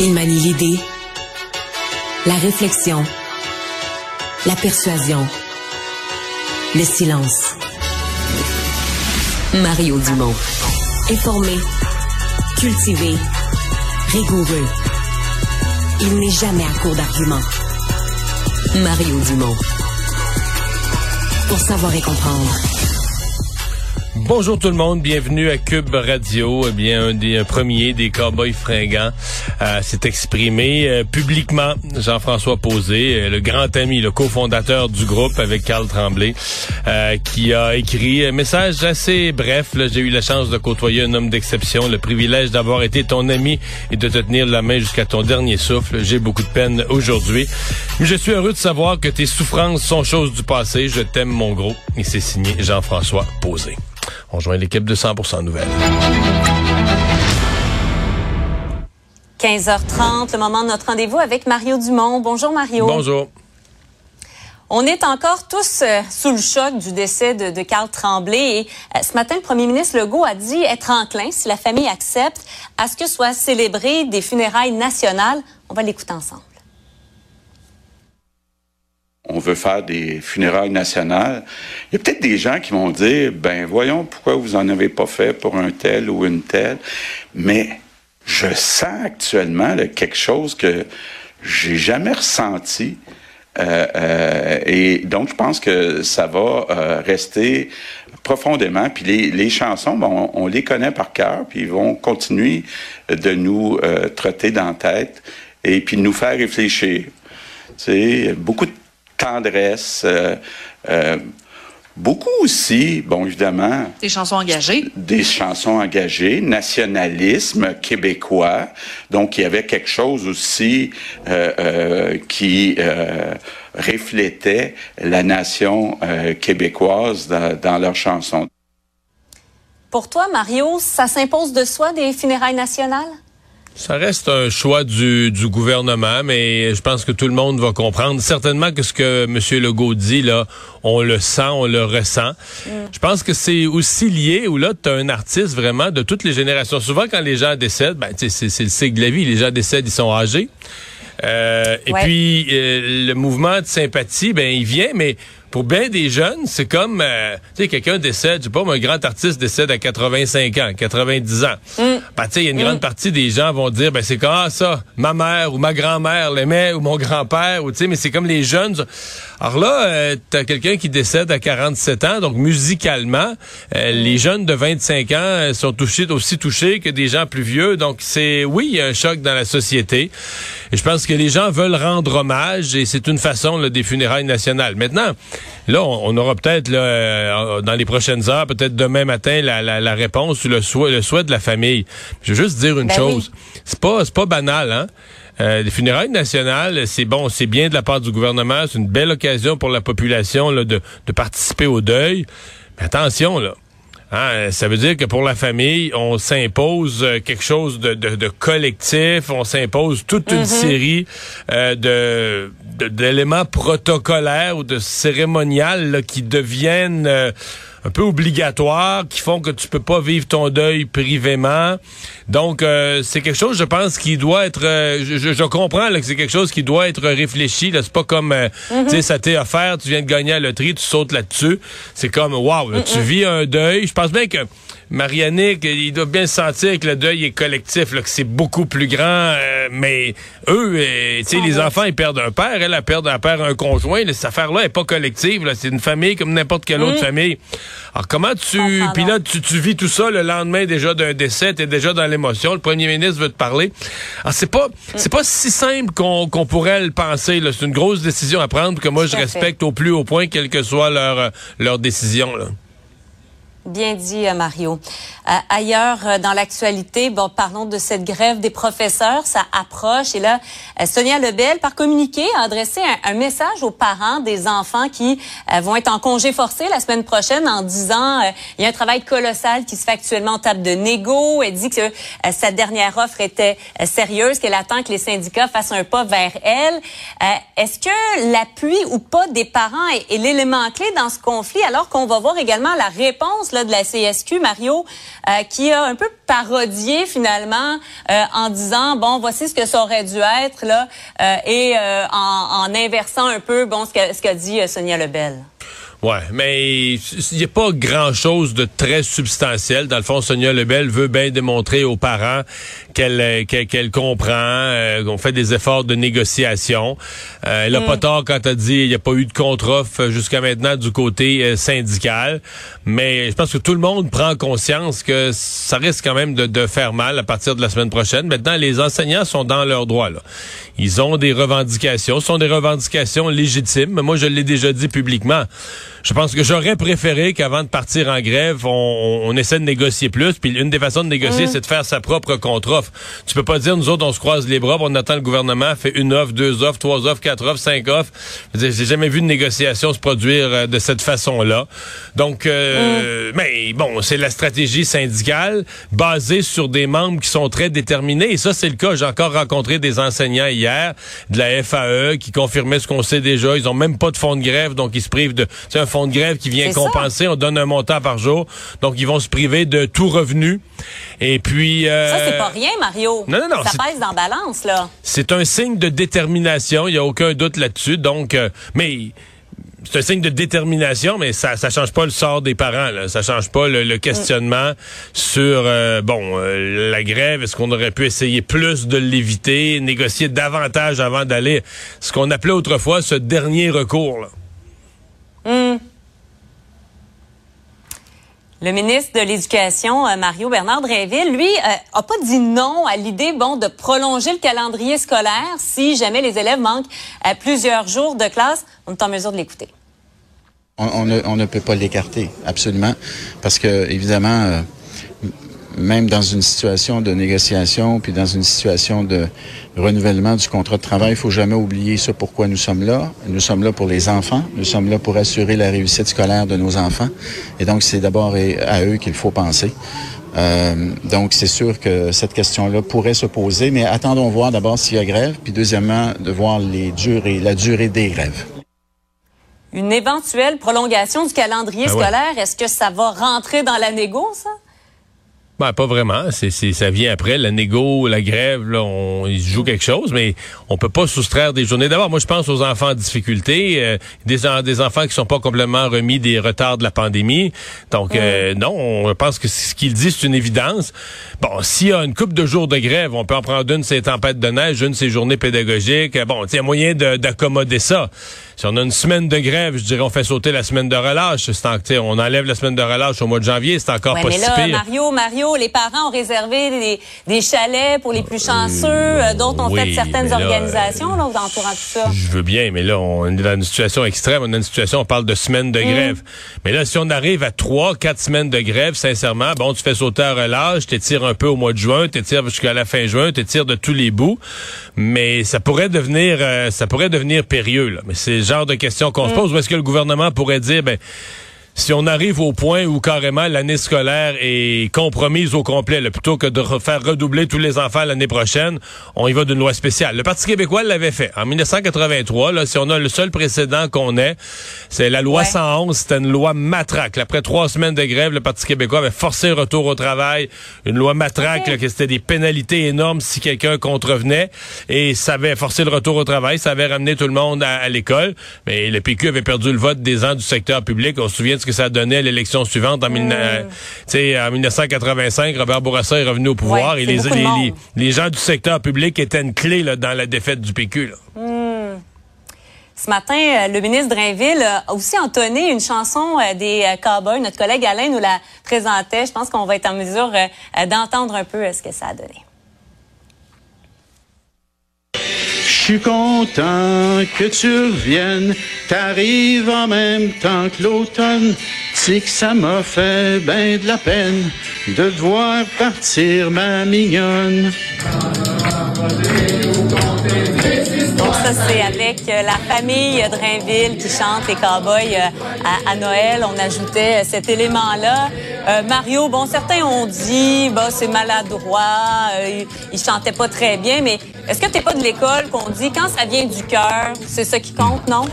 Il manie l'idée, la réflexion, la persuasion, le silence. Mario Dumont. Informé, cultivé, rigoureux. Il n'est jamais à court d'arguments. Mario Dumont. Pour savoir et comprendre. Bonjour tout le monde, bienvenue à Cube Radio. Eh bien, un des premiers des cowboys fringants euh, s'est exprimé euh, publiquement. Jean-François Posé, euh, le grand ami, le cofondateur du groupe avec Carl Tremblay, qui a écrit un message assez bref. J'ai eu la chance de côtoyer un homme d'exception, le privilège d'avoir été ton ami et de te tenir la main jusqu'à ton dernier souffle. J'ai beaucoup de peine aujourd'hui. Mais je suis heureux de savoir que tes souffrances sont choses du passé. Je t'aime, mon gros. Et c'est signé Jean-François Posé. On joint l'équipe de 100% Nouvelles. 15h30, le moment de notre rendez-vous avec Mario Dumont. Bonjour Mario. Bonjour. On est encore tous euh, sous le choc du décès de, de Carl Tremblay et euh, ce matin, le premier ministre Legault a dit être enclin, si la famille accepte, à ce que soient célébrées des funérailles nationales. On va l'écouter ensemble on veut faire des funérailles nationales. Il y a peut-être des gens qui vont dire, ben voyons pourquoi vous en avez pas fait pour un tel ou une telle. Mais je sens actuellement quelque chose que j'ai jamais ressenti. Euh, euh, et donc, je pense que ça va euh, rester profondément. Puis les, les chansons, bon, on, les connaît par cœur, puis ils vont continuer de nous trotter dans la tête et puis de nous faire réfléchir. Tu sais, beaucoup de tendresse. Euh, euh, beaucoup aussi, bon, évidemment. Des chansons engagées. Des chansons engagées, nationalisme québécois. Donc, il y avait quelque chose aussi euh, qui reflétait la nation québécoise dans, dans leurs chansons. Pour toi, Mario, ça s'impose de soi des funérailles nationales? Ça reste un choix du, du, gouvernement, mais je pense que tout le monde va comprendre. Certainement que ce que M. Legault dit, là, on le sent, on le ressent. Mm. Je pense que c'est aussi lié où là, tu as un artiste vraiment de toutes les générations. Souvent, quand les gens décèdent, ben, c'est le cycle de la vie. Les gens décèdent, ils sont âgés. Euh, et puis, euh, le mouvement de sympathie, ben, il vient, mais pour bien des jeunes, c'est comme, euh, tu sais, quelqu'un décède, je sais pas, un grand artiste décède à 85 ans, 90 ans. Mm. Ben, tu sais, il y a une grande mm. partie des gens vont dire, ben, c'est comme, ah, ça, ma mère ou ma grand-mère l'aimait ou mon grand-père, ou tu sais, mais c'est comme les jeunes. Alors là, euh, tu as quelqu'un qui décède à 47 ans, donc musicalement, euh, les jeunes de 25 ans sont touchés, aussi touchés que des gens plus vieux. Donc, c'est, oui, il y a un choc dans la société. Et je pense que les gens veulent rendre hommage et c'est une façon là, des funérailles nationales. Maintenant, Là, on, aura peut-être euh, dans les prochaines heures, peut-être demain matin, la, réponse le souhait, le souhait de la famille. Je veux juste dire une ben chose. C'est pas, c'est pas banal, hein? Euh, les funérailles nationales, c'est bon, c'est bien de la part du gouvernement, c'est une belle occasion pour la population là, de, de participer au deuil. Mais attention, là, Hein, ça veut dire que pour la famille, on s'impose euh, quelque chose de, de, collectif, on s'impose toute une mhm. série euh, de d'éléments protocolaires ou de cérémoniales qui deviennent euh, un peu obligatoires qui font que tu peux pas vivre ton deuil privément. Donc euh, c'est quelque chose, je pense, qui doit être. Euh, je, je, comprends là, que c'est quelque chose qui doit être réfléchi. Là, c'est pas comme, euh, mm-hmm. tu sais, ça t'est offert, tu viens de gagner à la loterie, tu sautes là-dessus. C'est comme, waouh, tu vis un deuil. Je pense bien que Marianique, il doit bien sentir que le deuil est collectif, là, que c'est beaucoup plus grand. Euh, mais eux, euh, tu sais, les enfants, ils perdent un père. Elle, a perd un père, un conjoint. cette affaire-là est pas collective. C'est une famille comme n'importe quelle autre mm. famille. Alors, comment tu... Puis là, tu, vis tout ça le lendemain déjà d'un décès. T'es déjà dans l'émotion. Le premier ministre veut te parler. Alors, c'est pas, mm. c'est pas si simple qu'on pourrait le penser. C'est une grosse décision à prendre que moi, je respecte au plus haut point, quelle que soit leur, leur décision. Là. Bien dit, euh, Mario. Euh, ailleurs euh, dans l'actualité, bon, parlons de cette grève des professeurs. Ça approche. Et là, Sonia Lebel, par communiqué, a adressé un, message aux parents des enfants qui vont être en congé forcé la semaine prochaine en disant il y a un travail colossal qui se fait actuellement en table de négo. Elle dit que sa dernière offre était sérieuse, qu'elle attend que les syndicats fassent un pas vers elle. Est-ce que l'appui ou pas des parents est l'élément clé dans ce conflit, alors qu'on va voir également la réponse de la CSQ, Mario, euh, qui a un peu parodié finalement en disant bon voici ce que ça aurait dû être là et en, inversant un peu bon ce qu'a ce dit Sonia Lebel. Ouais, mais il n'y a pas grand-chose de très substantiel. Dans le fond, Sonia Lebel veut bien démontrer aux parents qu'elle euh, qu'elle comprend, euh, qu'on fait des efforts de négociation. Euh, elle a pas mm. tort quand elle dit il n'y a pas eu de contre-offre jusqu'à maintenant du côté syndical. Mais je pense que tout le monde prend conscience que ça risque quand même de, de, faire mal à partir de la semaine prochaine. Maintenant, les enseignants sont dans leurs droits. Là. Ils ont des revendications, ce sont des revendications légitimes. Mais moi, je l'ai déjà dit publiquement je pense que j'aurais préféré qu'avant de partir en grève, on, essaie de négocier plus. Puis une des façons de négocier, mmh. c'est de faire sa propre contre-offre. Tu peux pas dire, nous autres, on se croise les bras, on attend le gouvernement, fait une offre, deux offres, trois offres, quatre offres, cinq offres. J'ai jamais vu une négociation se produire euh, de cette façon-là. Donc, euh, mmh. mais bon, c'est la stratégie syndicale basée sur des membres qui sont très déterminés. Et ça, c'est le cas. J'ai encore rencontré des enseignants hier de la FAE qui confirmaient ce qu'on sait déjà. Ils ont même pas de fonds de grève, donc ils se privent de un fonds de grève qui vient compenser. On donne un montant par jour. Donc, ils vont se priver de tout revenu. Et puis... Euh, ça, c'est pas rien, Mario. Non, non, non. Ça pèse dans balance, là. C'est un signe de détermination. Il n'y a aucun doute là-dessus. Donc, euh, mais c'est un signe de détermination, mais ça ça change pas le sort des parents. Là. Ça change pas le, questionnement sur euh, bon la grève. Est-ce qu'on aurait pu essayer plus de l'éviter, négocier davantage avant d'aller ce qu'on appelait autrefois ce dernier recours. Là. Hmm. Le ministre de l'Éducation, euh, Mario Bernard Drinville, lui, euh, a pas dit non à l'idée, bon, de prolonger le calendrier scolaire si jamais les élèves manquent à euh, plusieurs jours de classe. On est en mesure de l'écouter. On, ne, on, ne, peut pas l'écarter, absolument, parce que évidemment, même dans une situation de négociation, puis dans une situation de renouvellement du contrat de travail, il faut jamais oublier ce pourquoi nous sommes là. Nous sommes là pour les enfants, nous sommes là pour assurer la réussite scolaire de nos enfants, et donc c'est d'abord à eux qu'il faut penser. Euh, donc, c'est sûr que cette question-là pourrait se poser, mais attendons voir d'abord s'il y a grève, puis deuxièmement, de voir les durées, la durée des grèves. Une éventuelle prolongation du calendrier ben scolaire, est-ce que ça va rentrer dans la négo, ça? Ben, pas vraiment. C'est, ça vient après. La négo, la grève, là, on, ils jouent quelque chose, mais on peut pas soustraire des journées. D'abord, moi, je pense aux enfants en difficulté, euh, des, des enfants qui sont pas complètement remis des retards de la pandémie. Donc, euh, non, on pense que ce qu'il dit, c'est une évidence. Bon, s'il y a une coupe de jours de grève, on peut en prendre une, ces tempêtes de neige, une, ces journées pédagogiques. Bon, il y a moyen d'accommoder ça. Si on a une semaine de grève, je dirais, on fait sauter la semaine de relâche. C'est on enlève la semaine de relâche au mois de janvier, c'est encore pas mais là, Mario, Mario, les parents ont réservé des, chalets pour les plus chanceux. Euh, d'autres ont fait certaines organisations là, entourant tout ça. Je veux bien, mais là, on est dans une situation extrême. On est dans une situation, on parle de semaines de mm. grève. Mais là, si on arrive à trois, quatre semaines de grève, sincèrement, bon, tu fais sauter la relâche, t'étires un peu au mois de juin, t'étires jusqu'à la fin juin, t'étires de tous les bouts. Mais ça pourrait devenir, euh, ça pourrait devenir périlleux. Là. Mais c'est genre de questions qu'on se pose. Ou est-ce que le gouvernement pourrait dire, ben, si on arrive au point où carrément l'année scolaire est compromise au complet, plutôt que de faire redoubler tous les enfants l'année prochaine, on y va d'une loi spéciale. Le Parti québécois l'avait fait. En 1983, là, si on a le seul précédent qu'on ait, c'est la loi 111, c'était une loi matraque. Après trois semaines de grève, le Parti québécois avait forcé le retour au travail, une loi matraque, que c'était des pénalités énormes si quelqu'un contrevenait, et ça avait forcé le retour au travail, ça avait ramené tout le monde à, l'école, mais le PQ avait perdu le vote des ans du secteur public. On se souvient ce que ça donnait à l'élection suivante en, mm. en 1985. Robert Bourassa est revenu au pouvoir et les, les, gens du secteur public étaient une clé là, dans la défaite du PQ. Mm. Ce matin, euh, le ministre Drainville a aussi entonné une chanson euh, des euh, Cowboys. Notre collègue Alain nous la présentait. Je pense qu'on va être en mesure d'entendre un peu ce que ça a donné. Suis content que tu reviennes, t'arrives en même temps que l'automne. C'est que ça m'a fait bien de la peine de devoir partir ma mignonne. Ça, c'est avec euh, la famille Drainville qui chante les cowboys euh, à, Noël. On ajoutait euh, cet élément-là. Mario, bon, certains ont dit, bah, c'est maladroit, il, il, chantait pas très bien, mais est-ce que t'es pas de l'école qu'on dit quand ça vient du cœur, c'est ça qui compte, non?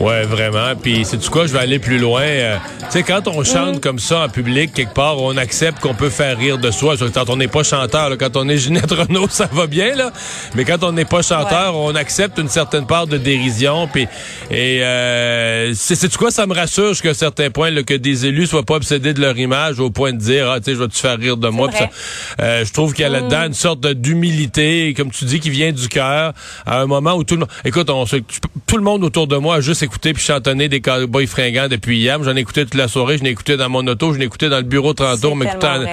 Ouais, vraiment. Puis c'est du quoi, je vais aller plus loin. Euh, tu sais, quand on chante comme ça en public quelque part, on accepte qu'on peut faire rire de soi. Quand on n'est pas chanteur, quand on est Ginette Renault, ça va bien là. Mais quand on n'est pas chanteur, on accepte une certaine part de dérision. Puis et euh, c'est du quoi, ça me rassure jusqu'à un certain point là, que des élus soient pas obsédés de leur image au point de dire ah tu sais je vais te faire rire de moi. Euh, je trouve qu'il y a là-dedans mm. une sorte d'humilité, comme tu dis, qui vient du cœur à un moment où tout le monde, écoute, on, tout le monde autour de moi a juste écouté puis chantonné des cowboys fringants depuis hier. J'en ai écouté toute la soirée, je l'ai écouté dans mon auto, je l'ai écouté dans le bureau 30 tours, m'écoutant. Tu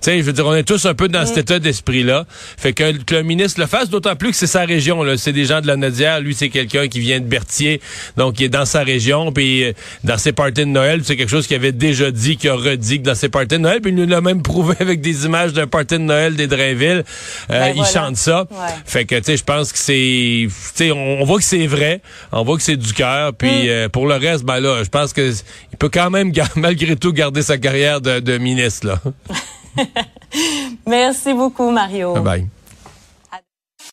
sais, je veux dire, on est tous un peu dans cet mm. état d'esprit-là. Fait que, le ministre le fasse, d'autant plus que c'est sa région, là. C'est des gens de la Nadière. Lui, c'est quelqu'un qui vient de Berthier. Donc, il est dans sa région. Puis, euh, dans ses parties de Noël, c'est quelque chose qu'il avait déjà dit, qu'il a redit que dans ses parties de Noël. Puis, il nous l'a même prouvé avec des images d'un party de Noël des Drainville. Euh, ben il chante ça. Fait que, tu sais, je pense que c'est, tu sais, on, voit que c'est vrai. On voit que c'est du cœur. Puis, mm. euh, pour le reste, ben là, je pense que il peut quand même, malgré tout, garder sa carrière de, de ministre, là. Merci beaucoup, Mario. Bye bye.